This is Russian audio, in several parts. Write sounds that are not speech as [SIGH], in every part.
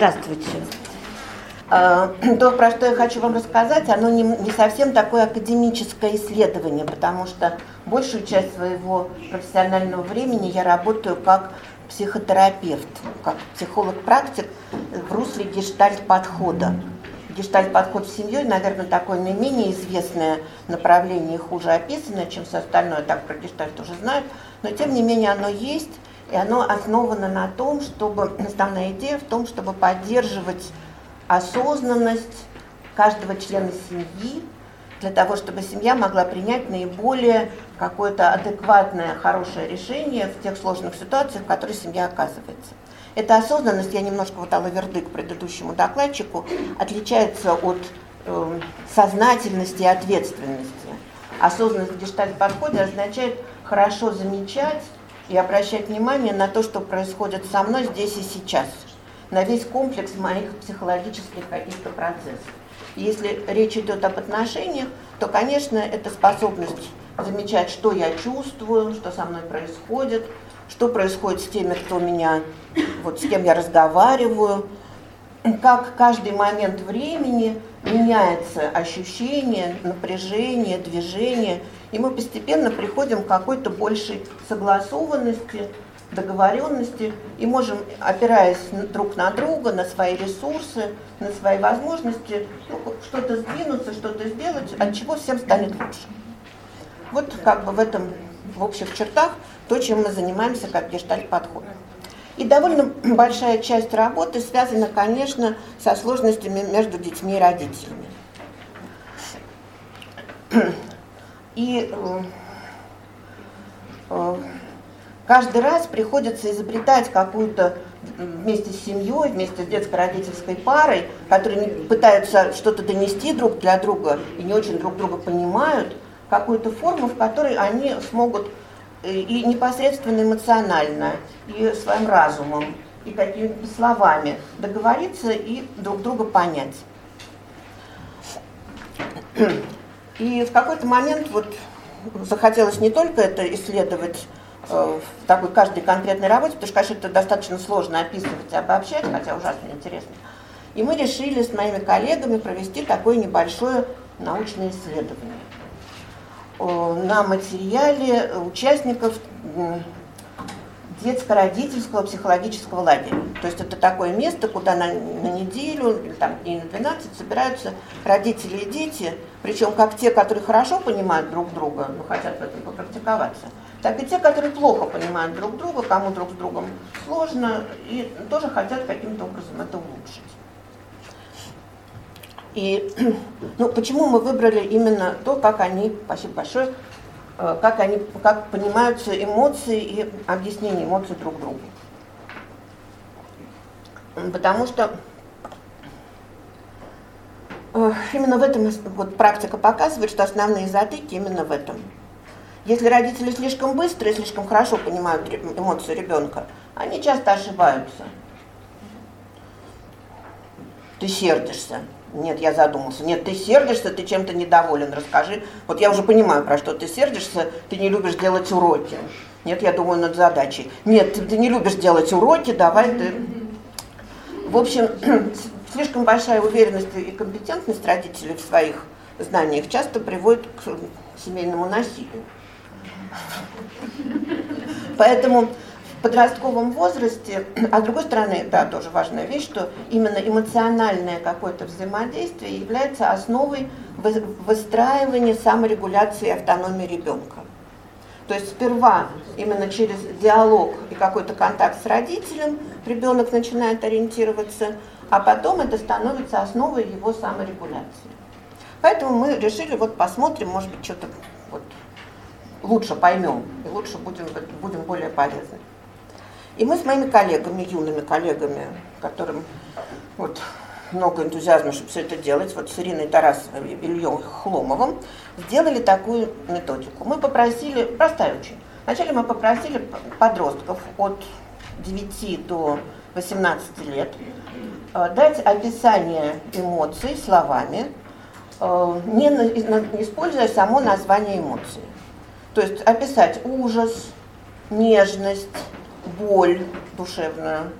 Здравствуйте. А, [CLEARS THROAT] то, про что я хочу вам рассказать, оно не, не совсем такое академическое исследование, потому что большую часть своего профессионального времени я работаю как психотерапевт, как психолог-практик в русле гештальт-подхода. Гештальт-подход в семье, наверное, такое наименее известное направление, хуже описанное, чем все остальное, так про гештальт уже знают, но тем не менее оно есть, и оно основано на том, чтобы, основная идея в том, чтобы поддерживать осознанность каждого члена семьи, для того, чтобы семья могла принять наиболее какое-то адекватное, хорошее решение в тех сложных ситуациях, в которых семья оказывается. Эта осознанность, я немножко вот дала вердык предыдущему докладчику, отличается от э, сознательности и ответственности. Осознанность в гештальт-подходе означает хорошо замечать и обращать внимание на то, что происходит со мной здесь и сейчас – на весь комплекс моих психологических каких-то процессов. Если речь идет об отношениях, то, конечно, это способность замечать, что я чувствую, что со мной происходит, что происходит с теми, кто меня, вот с кем я разговариваю, как каждый момент времени меняется ощущение, напряжение, движение, и мы постепенно приходим к какой-то большей согласованности, договоренности и можем, опираясь друг на друга, на свои ресурсы, на свои возможности, ну, что-то сдвинуться, что-то сделать, от чего всем станет лучше. Вот как бы в этом, в общих чертах, то, чем мы занимаемся как гештальт-подход. И довольно большая часть работы связана, конечно, со сложностями между детьми и родителями. И э, э, каждый раз приходится изобретать какую-то вместе с семьей, вместе с детско-родительской парой, которые пытаются что-то донести друг для друга и не очень друг друга понимают, какую-то форму, в которой они смогут э, и непосредственно эмоционально, и своим разумом, и какими-то словами договориться и друг друга понять. И в какой-то момент вот захотелось не только это исследовать Э, в такой каждой конкретной работе, потому что, конечно, это достаточно сложно описывать и обобщать, хотя ужасно интересно. И мы решили с моими коллегами провести такое небольшое научное исследование на материале участников детско-родительского психологического лагеря. То есть это такое место, куда на, на неделю, или там дней на 12 собираются родители и дети, причем как те, которые хорошо понимают друг друга, но хотят в этом попрактиковаться, так и те, которые плохо понимают друг друга, кому друг с другом сложно, и тоже хотят каким-то образом это улучшить. И [CLEARS THROAT] ну, почему мы выбрали именно то, как они, спасибо большое, как они, как понимаются эмоции и объяснение эмоций друг другу. Потому что э, именно в этом вот практика показывает, что основные затыки именно в этом. Если родители слишком быстро и слишком хорошо понимают эмоции ребенка, они часто ошибаются. Ты сердишься. Нет, я задумался. Нет, ты сердишься, ты чем-то недоволен, расскажи. Вот я уже понимаю, про что ты сердишься, ты не любишь делать уроки. Нет, я думаю над задачей. Нет, ты, не любишь делать уроки, давай ты... В общем, [CLEARS THROAT] слишком большая уверенность и компетентность родителей в своих знаниях часто приводит к семейному насилию. Поэтому подростковом возрасте, а с другой стороны, да, тоже важная вещь, что именно эмоциональное какое-то взаимодействие является основой выстраивания саморегуляции и автономии ребенка. То есть сперва именно через диалог и какой-то контакт с родителем ребенок начинает ориентироваться, а потом это становится основой его саморегуляции. Поэтому мы решили, вот посмотрим, может быть, что-то вот лучше поймем и лучше будем, будем более полезны. И мы с моими коллегами, юными коллегами, которым вот много энтузиазма, чтобы все это делать, вот с Ириной Тарасовой и Ильей Хломовым, сделали такую методику. Мы попросили, простая очень, вначале мы попросили подростков от 9 до 18 лет э, дать описание эмоций словами, э, не используя само название эмоций. То есть описать ужас, нежность, боль душевную,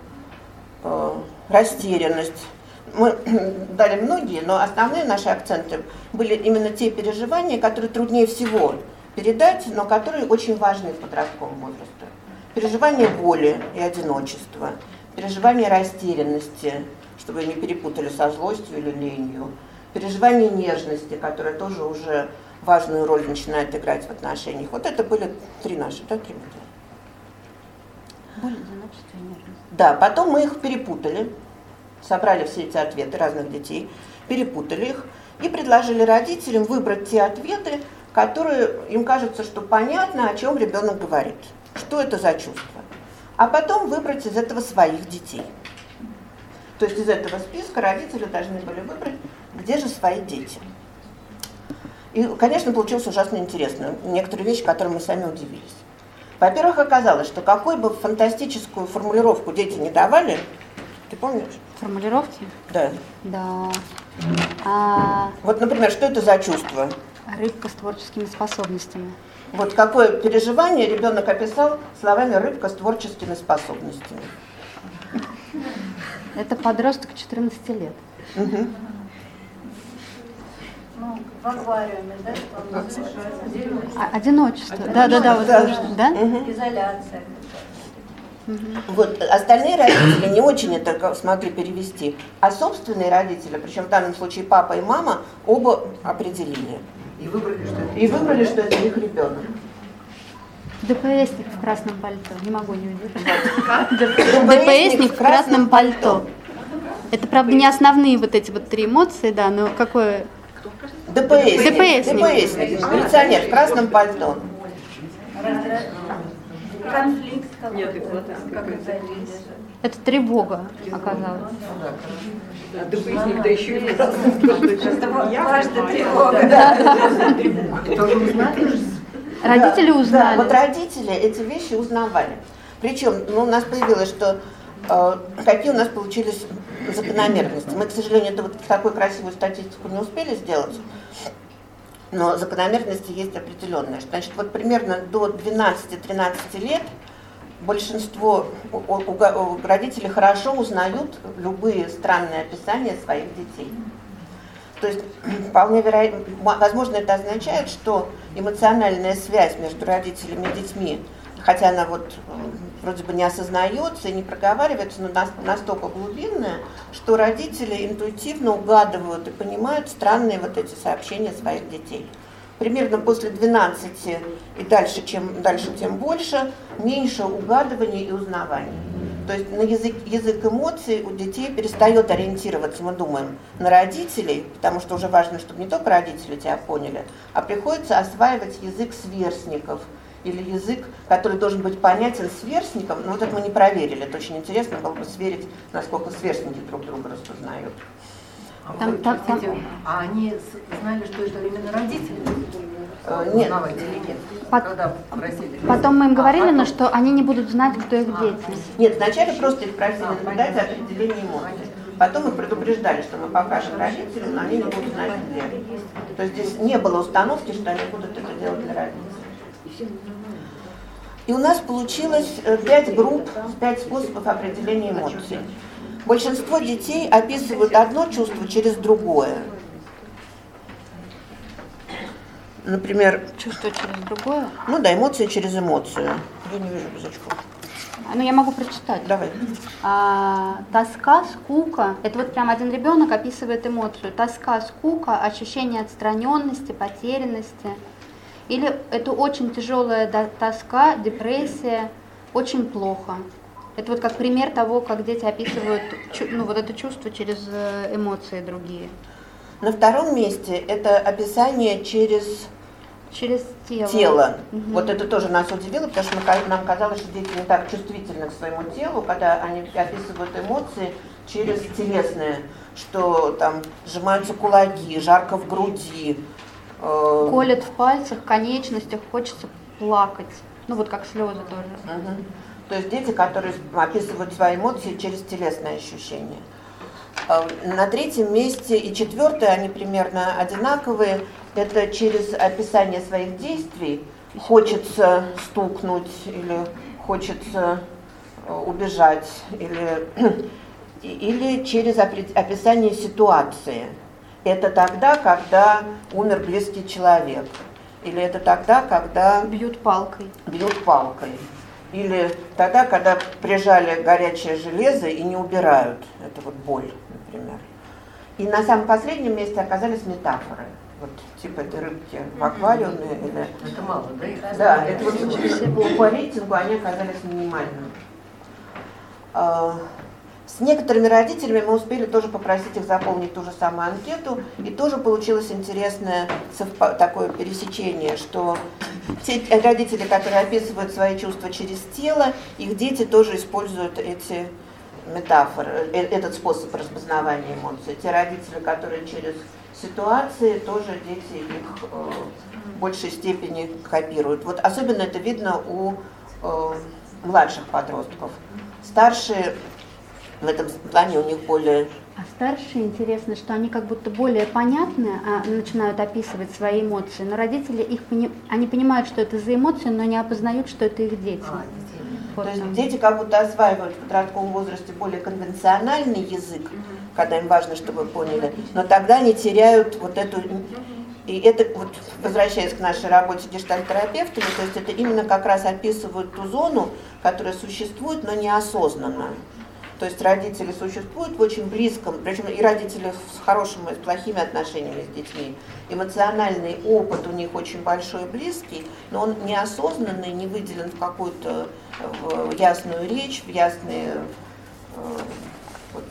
э, растерянность. Мы [CLEARS THROAT] дали многие, но основные наши акценты были именно те переживания, которые труднее всего передать, но которые очень важны в подростковом возрасте. Переживание боли и одиночества, переживание растерянности, чтобы не перепутали со злостью или ленью, переживание нежности, которое тоже уже важную роль начинает играть в отношениях. Вот это были три наши, да, три модели. Боль, одиночество и нежность. Да, потом мы их перепутали, собрали все эти ответы разных детей, перепутали их и предложили родителям выбрать те ответы, которые им кажется, что понятно, о чем ребенок говорит, что это за чувство. А потом выбрать из этого своих детей. То есть из этого списка родители должны были выбрать, где же свои дети. И, конечно, получилось ужасно интересно. Некоторые вещи, которые мы сами удивились. Во-первых, оказалось, что какой бы фантастическую формулировку дети не давали, ты помнишь? Формулировки? Да. Да. А... Вот, например, что это за чувство? Рыбка с творческими способностями. Вот какое переживание ребенок описал словами рыбка с творческими способностями. Это подросток 14 лет. Угу. В аквариуме, да? А, одиночество. Да, да, да, вот да. да? Угу. Изоляция. Вот остальные родители не очень это смогли перевести, а собственные родители, причем в данном случае папа и мама, оба определили. И выбрали, что это, и выбрали, что это их ребенок. ДПСник в красном пальто. Не могу не удержать. ДПСник в красном пальто. Это, правда, не основные вот эти вот три эмоции, да, но какое... ДПС. ДПС. ДПС. Милиционер в красном пальто. Конфликт Нет, это тревога оказалась. А ДПСник, да еще и Важная тревога. Тоже узнали? Родители узнали. Да, вот родители эти вещи узнавали. Причем ну, у нас появилось, что какие у нас получились закономерности. Мы, к сожалению, это вот такую красивую статистику не успели сделать, но закономерности есть определенные. Значит, вот примерно до 12-13 лет большинство родителей хорошо узнают любые странные описания своих детей. То есть [CLEARS THROAT] вполне вероятно, возможно, это означает, что эмоциональная связь между родителями и детьми, хотя она вот вроде бы не осознается и не проговаривается, но настолько глубинная, что родители интуитивно угадывают и понимают странные вот эти сообщения своих детей. Примерно после 12 и дальше, чем дальше, тем больше, меньше угадывания и узнавания. То есть на язык, язык эмоций у детей перестает ориентироваться, мы думаем, на родителей, потому что уже важно, чтобы не только родители тебя поняли, а приходится осваивать язык сверстников – или язык, который должен быть понятен сверстникам, но вот это мы не проверили. Это очень интересно было бы сверить, насколько сверстники друг друга распознают. А, там, там, там, а они знали, что это именно родители? Э, нет. Пот... Когда просили? Потом мы им говорили, а, потом... но что они не будут знать, кто их а. дети. Нет, вначале просто их просили а, наблюдать определение эмоций. Потом мы предупреждали, что мы покажем родителям, но они не будут знать, где. То есть здесь не было установки, что они будут это делать для родителей. И у нас получилось э, пять групп, пять способов определения эмоций. Большинство детей описывают одно чувство через другое. Например... Чувство через другое? Ну да, эмоции через эмоцию. Я не вижу без очков. Ну, я могу прочитать. Давай. А, тоска, скука. Это вот прям один ребенок описывает эмоцию. Тоска, скука, ощущение отстраненности, потерянности. Или это очень тяжелая тоска, депрессия, очень плохо. Это вот как пример того, как дети описывают ну, вот это чувство через э, эмоции другие. На втором месте это описание через Через тело. тело. Угу. Вот это тоже нас удивило, потому что нам казалось, что дети не так чувствительны к своему телу, когда они описывают эмоции через телесные, что там сжимаются кулаки, жарко в груди, Э, Колет в пальцах, конечностях, хочется плакать. Ну вот как слезы тоже. Угу. То есть дети, которые описывают свои эмоции через телесные ощущения. Э, на третьем месте и четвертое, они примерно одинаковые. Это через описание своих действий. Хочется стукнуть или хочется э, убежать или [CLEARS THROAT] или через описание ситуации. Это тогда, когда умер близкий человек. Или это тогда, когда... Бьют палкой. Бьют палкой. Или тогда, когда прижали горячее железо и не убирают. Это вот боль, например. И на самом последнем месте оказались метафоры. Вот типа этой рыбки в аквариуме. Или... Это мало, да? Да, это вот по рейтингу они оказались минимальными. С некоторыми родителями мы успели тоже попросить их заполнить ту же самую анкету, и тоже получилось интересное такое пересечение, что те родители, которые описывают свои чувства через тело, их дети тоже используют эти метафоры, э, этот способ распознавания эмоций. Те родители, которые через ситуации, тоже дети их э, в большей степени копируют. Вот особенно это видно у э, младших подростков. Старшие в этом плане у них более... А старшие, интересно, что они как будто более понятны, а, начинают описывать свои эмоции, но родители их пони... они понимают, что это за эмоции, но не опознают, что это их дети. А, вот То есть дети как будто осваивают в подростковом возрасте более конвенциональный язык, когда им важно, чтобы поняли, но тогда они теряют вот эту и это, вот, возвращаясь к нашей работе гештальтерапевтами, то есть это именно как раз описывают ту зону, которая существует, но неосознанно. То есть родители существуют в очень близком, причем и родители с хорошими и с плохими отношениями с детьми. Эмоциональный опыт у них очень большой и близкий, но он неосознанный, не выделен в какую-то ясную речь, в ясные, э, вот,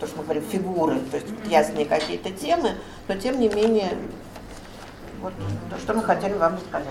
то, что мы говорим, фигуры, то есть ясные какие-то темы, но тем не менее, вот то, что мы хотели вам рассказать.